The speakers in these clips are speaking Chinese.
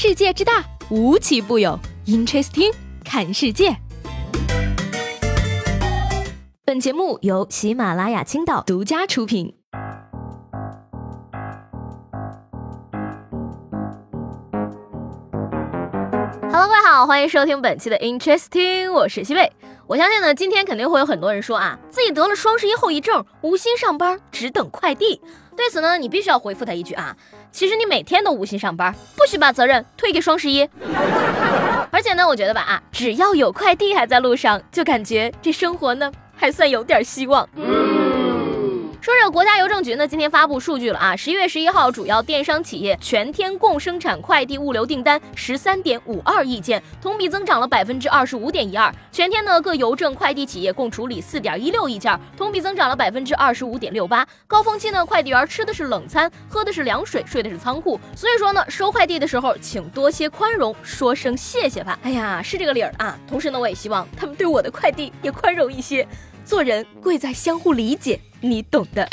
世界之大，无奇不有。Interesting，看世界。本节目由喜马拉雅青岛独家出品。Hello，各位好，欢迎收听本期的 Interesting，我是西贝。我相信呢，今天肯定会有很多人说啊，自己得了双十一后遗症，无心上班，只等快递。对此呢，你必须要回复他一句啊，其实你每天都无心上班，不许把责任推给双十一。而且呢，我觉得吧啊，只要有快递还在路上，就感觉这生活呢还算有点希望。说这个国家邮政局呢，今天发布数据了啊，十一月十一号，主要电商企业全天共生产快递物流订单十三点五二亿件，同比增长了百分之二十五点一二。全天呢，各邮政快递企业共处理四点一六亿件，同比增长了百分之二十五点六八。高峰期呢，快递员吃的是冷餐，喝的是凉水，睡的是仓库。所以说呢，收快递的时候，请多些宽容，说声谢谢吧。哎呀，是这个理儿啊。同时呢，我也希望他们对我的快递也宽容一些。做人贵在相互理解，你懂的。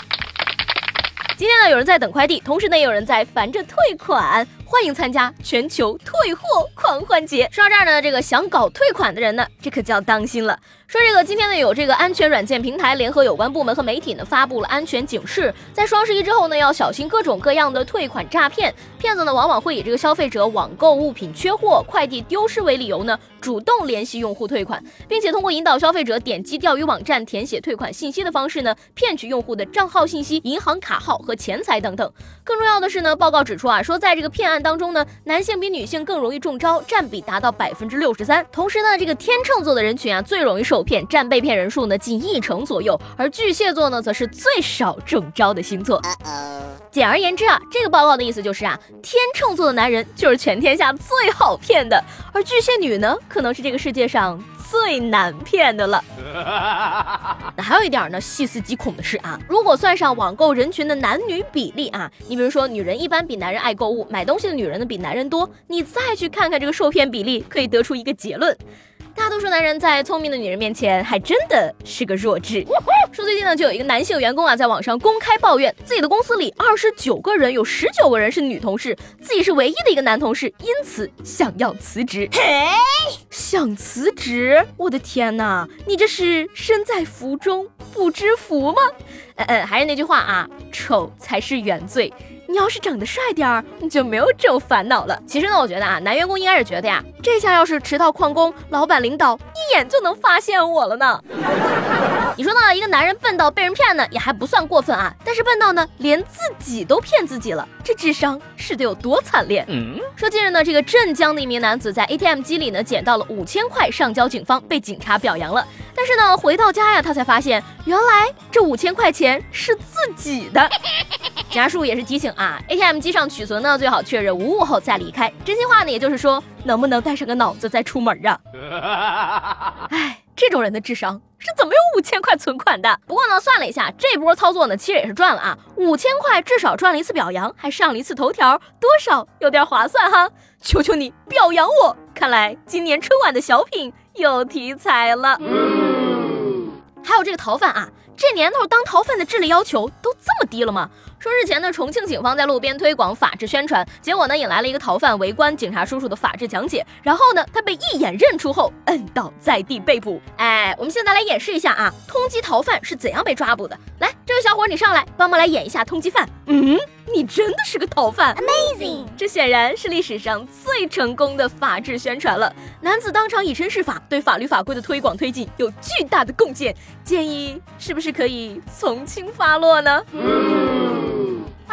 今天呢，有人在等快递，同时呢，也有人在烦着退款。欢迎参加全球退货狂欢节。说到这儿呢，这个想搞退款的人呢，这可就要当心了。说这个今天呢，有这个安全软件平台联合有关部门和媒体呢，发布了安全警示，在双十一之后呢，要小心各种各样的退款诈骗。骗子呢，往往会以这个消费者网购物品缺货、快递丢失为理由呢，主动联系用户退款，并且通过引导消费者点击钓鱼网站填写退款信息的方式呢，骗取用户的账号信息、银行卡号和钱财等等。更重要的是呢，报告指出啊，说在这个骗案当中呢，男性比女性更容易中招，占比达到百分之六十三。同时呢，这个天秤座的人群啊，最容易受骗，占被骗人数呢近一成左右。而巨蟹座呢，则是最少中招的星座。简而言之啊，这个报告的意思就是啊，天秤座的男人就是全天下最好骗的，而巨蟹女呢，可能是这个世界上。最难骗的了。那 还有一点呢，细思极恐的是啊，如果算上网购人群的男女比例啊，你比如说女人一般比男人爱购物，买东西的女人呢比男人多，你再去看看这个受骗比例，可以得出一个结论。大多数男人在聪明的女人面前还真的是个弱智。说最近呢，就有一个男性员工啊，在网上公开抱怨自己的公司里二十九个人，有十九个人是女同事，自己是唯一的一个男同事，因此想要辞职。嘿想辞职？我的天哪，你这是身在福中不知福吗？嗯嗯，还是那句话啊，丑才是原罪。你要是长得帅点儿，你就没有这种烦恼了。其实呢，我觉得啊，男员工应该是觉得呀，这下要是迟到旷工，老板领导一眼就能发现我了呢。你说呢？一个男人笨到被人骗呢，也还不算过分啊。但是笨到呢，连自己都骗自己了，这智商是得有多惨烈？嗯说近日呢，这个镇江的一名男子在 ATM 机里呢捡到了五千块，上交警方，被警察表扬了。但是呢，回到家呀，他才发现原来这五千块钱是自己的。警察叔叔也是提醒啊，ATM 机上取存呢，最好确认无误后再离开。真心话呢，也就是说，能不能带上个脑子再出门啊？哎，这种人的智商是怎么有五千块存款的？不过呢，算了一下，这波操作呢，其实也是赚了啊，五千块至少赚了一次表扬，还上了一次头条，多少有点划算哈。求求你表扬我！看来今年春晚的小品有题材了。还有这个逃犯啊，这年头当逃犯的智力要求都这么低了吗？说日前呢，重庆警方在路边推广法治宣传，结果呢引来了一个逃犯围观警察叔叔的法治讲解，然后呢他被一眼认出后摁倒在地被捕。哎，我们现在来演示一下啊，通缉逃犯是怎样被抓捕的。来，这位小伙你上来帮忙来演一下通缉犯。嗯，你真的是个逃犯，Amazing！这显然是历史上最成功的法治宣传了。男子当场以身试法，对法律法规的推广推进有巨大的贡献。建议是不是可以从轻发落呢？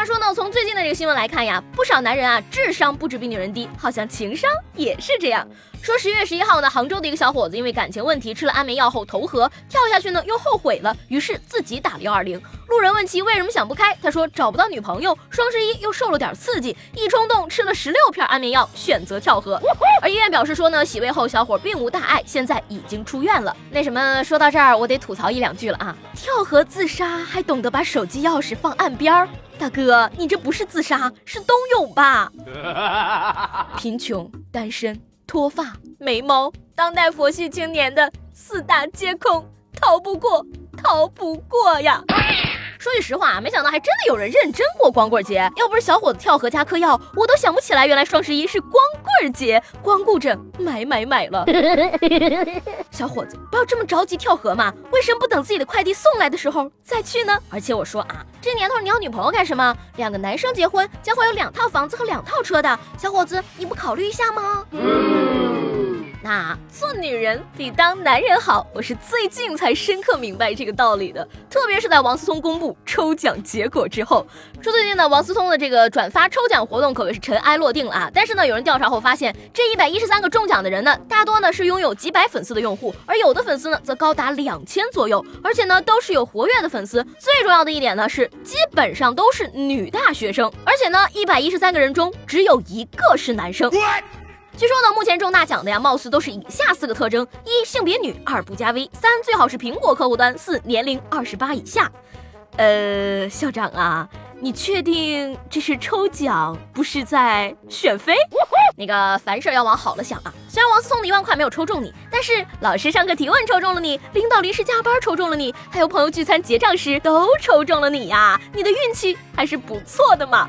话说呢，从最近的这个新闻来看呀，不少男人啊，智商不止比女人低，好像情商也是这样。说十月十一号呢，杭州的一个小伙子因为感情问题吃了安眠药后投河，跳下去呢又后悔了，于是自己打了幺二零。路人问其为什么想不开，他说找不到女朋友，双十一又受了点刺激，一冲动吃了十六片安眠药，选择跳河。而医院表示说呢，洗胃后小伙并无大碍，现在已经出院了。那什么，说到这儿我得吐槽一两句了啊，跳河自杀还懂得把手机钥匙放岸边儿，大哥你这不是自杀是冬泳吧？贫穷单身。脱发、眉毛，当代佛系青年的四大皆空，逃不过，逃不过呀！说句实话，没想到还真的有人认真过光棍节。要不是小伙子跳河加嗑药，我都想不起来原来双十一是光棍节，光顾着买买买了。小伙子，不要这么着急跳河嘛，为什么不等自己的快递送来的时候再去呢？而且我说啊，这年头你要女朋友干什么？两个男生结婚将会有两套房子和两套车的，小伙子你不考虑一下吗？那做女人比当男人好，我是最近才深刻明白这个道理的。特别是在王思聪公布抽奖结果之后，说最近呢，王思聪的这个转发抽奖活动可谓是尘埃落定了啊。但是呢，有人调查后发现，这一百一十三个中奖的人呢，大多呢是拥有几百粉丝的用户，而有的粉丝呢则高达两千左右，而且呢都是有活跃的粉丝。最重要的一点呢是，基本上都是女大学生，而且呢，一百一十三个人中只有一个是男生。据说呢，目前中大奖的呀，貌似都是以下四个特征：一、性别女；二、不加微；三、最好是苹果客户端；四、年龄二十八以下。呃，校长啊。你确定这是抽奖，不是在选妃？那个凡事要往好了想啊。虽然王思聪的一万块没有抽中你，但是老师上课提问抽中了你，领导临时加班抽中了你，还有朋友聚餐结账时都抽中了你呀，你的运气还是不错的嘛。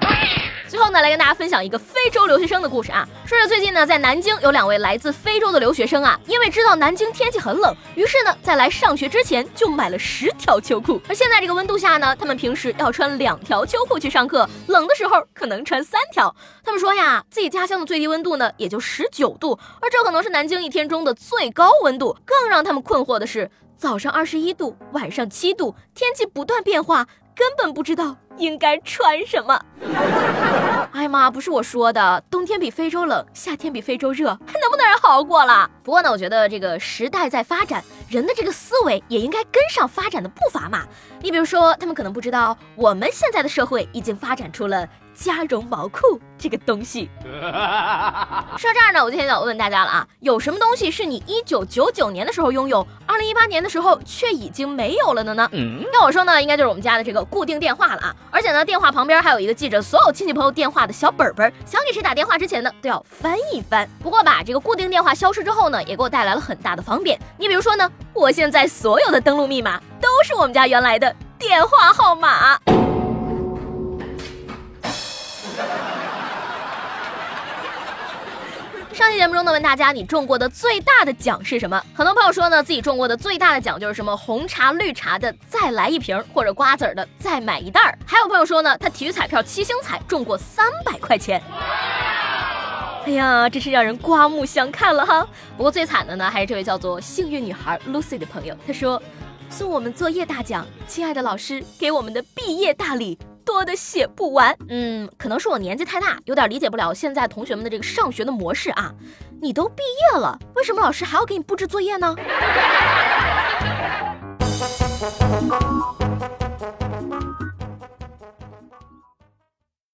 最后呢，来跟大家分享一个非洲留学生的故事啊。说是最近呢，在南京有两位来自非洲的留学生啊，因为知道南京天气很冷，于是呢，在来上学之前就买了十条秋裤。而现在这个温度下呢，他们平时要穿两条秋裤去上课，冷的时候可能穿三条。他们说呀，自己家乡的最低温度呢，也就十九度，而这可能是南京一天中的最高温度。更让他们困惑的是，早上二十一度，晚上七度，天气不断变化。根本不知道应该穿什么。哎呀妈，不是我说的，冬天比非洲冷，夏天比非洲热，还能不能人好好过了？不过呢，我觉得这个时代在发展，人的这个思维也应该跟上发展的步伐嘛。你比如说，他们可能不知道，我们现在的社会已经发展出了。加绒毛裤这个东西，说到这儿呢，我就想想问大家了啊，有什么东西是你一九九九年的时候拥有，二零一八年的时候却已经没有了的呢？要我说呢，应该就是我们家的这个固定电话了啊，而且呢，电话旁边还有一个记着所有亲戚朋友电话的小本本，想给谁打电话之前呢，都要翻一翻。不过吧，这个固定电话消失之后呢，也给我带来了很大的方便。你比如说呢，我现在所有的登录密码都是我们家原来的电话号码。节目中呢，问大家你中过的最大的奖是什么？很多朋友说呢，自己中过的最大的奖就是什么红茶、绿茶的再来一瓶，或者瓜子的再买一袋儿。还有朋友说呢，他体育彩票七星彩中过三百块钱。哎呀，真是让人刮目相看了哈。不过最惨的呢，还是这位叫做幸运女孩 Lucy 的朋友，她说送我们作业大奖，亲爱的老师给我们的毕业大礼。多的写不完，嗯，可能是我年纪太大，有点理解不了现在同学们的这个上学的模式啊。你都毕业了，为什么老师还要给你布置作业呢？